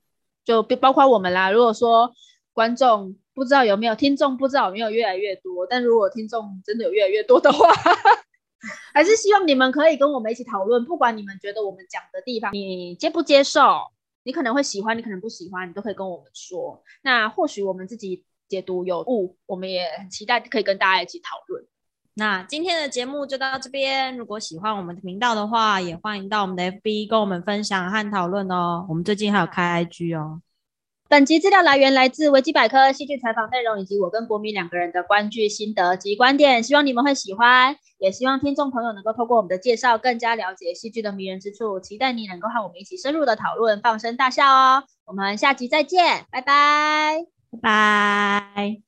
就包括我们啦。如果说观众不知道有没有听众，不知道有没有越来越多，但如果听众真的有越来越多的话，还是希望你们可以跟我们一起讨论，不管你们觉得我们讲的地方你接不接受。你可能会喜欢，你可能不喜欢，你都可以跟我们说。那或许我们自己解读有误，我们也很期待可以跟大家一起讨论。那今天的节目就到这边。如果喜欢我们的频道的话，也欢迎到我们的 FB 跟我们分享和讨论哦。我们最近还有开 IG 哦。本集资料来源来自维基百科、戏剧采访内容以及我跟国民两个人的观剧心得及观点，希望你们会喜欢，也希望听众朋友能够透过我们的介绍，更加了解戏剧的迷人之处。期待你能够和我们一起深入的讨论，放声大笑哦！我们下集再见，拜拜，拜拜。